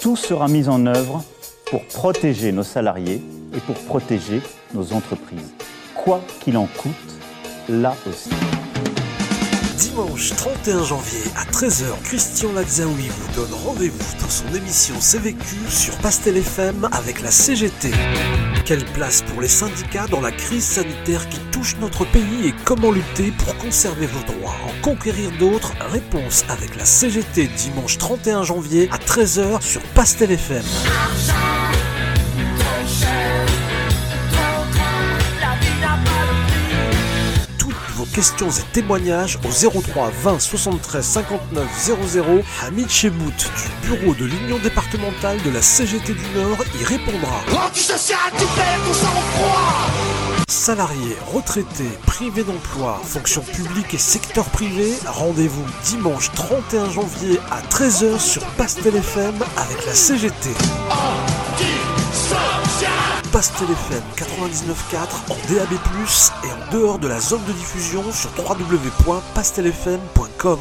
Tout sera mis en œuvre pour protéger nos salariés et pour protéger nos entreprises. Quoi qu'il en coûte, là aussi. Dimanche 31 janvier à 13h, Christian Lazaoui vous donne rendez-vous dans son émission CVQ sur Pastel FM avec la CGT. Quelle place pour les syndicats dans la crise sanitaire qui touche notre pays et comment lutter pour conserver vos droits, en conquérir d'autres Réponse avec la CGT dimanche 31 janvier à 13h sur Pastel FM. Questions et témoignages au 03 20 73 59 00. Hamid Chebout du bureau de l'Union départementale de la CGT du Nord y répondra. L'antisocial, tu perds ton sang-froid Salariés, retraités, privés d'emploi, fonction publique et secteur privé, rendez-vous dimanche 31 janvier à 13h sur Pastel FM avec la CGT. Pastel FM 99.4 en DAB+, et en dehors de la zone de diffusion sur www.pastelfm.com.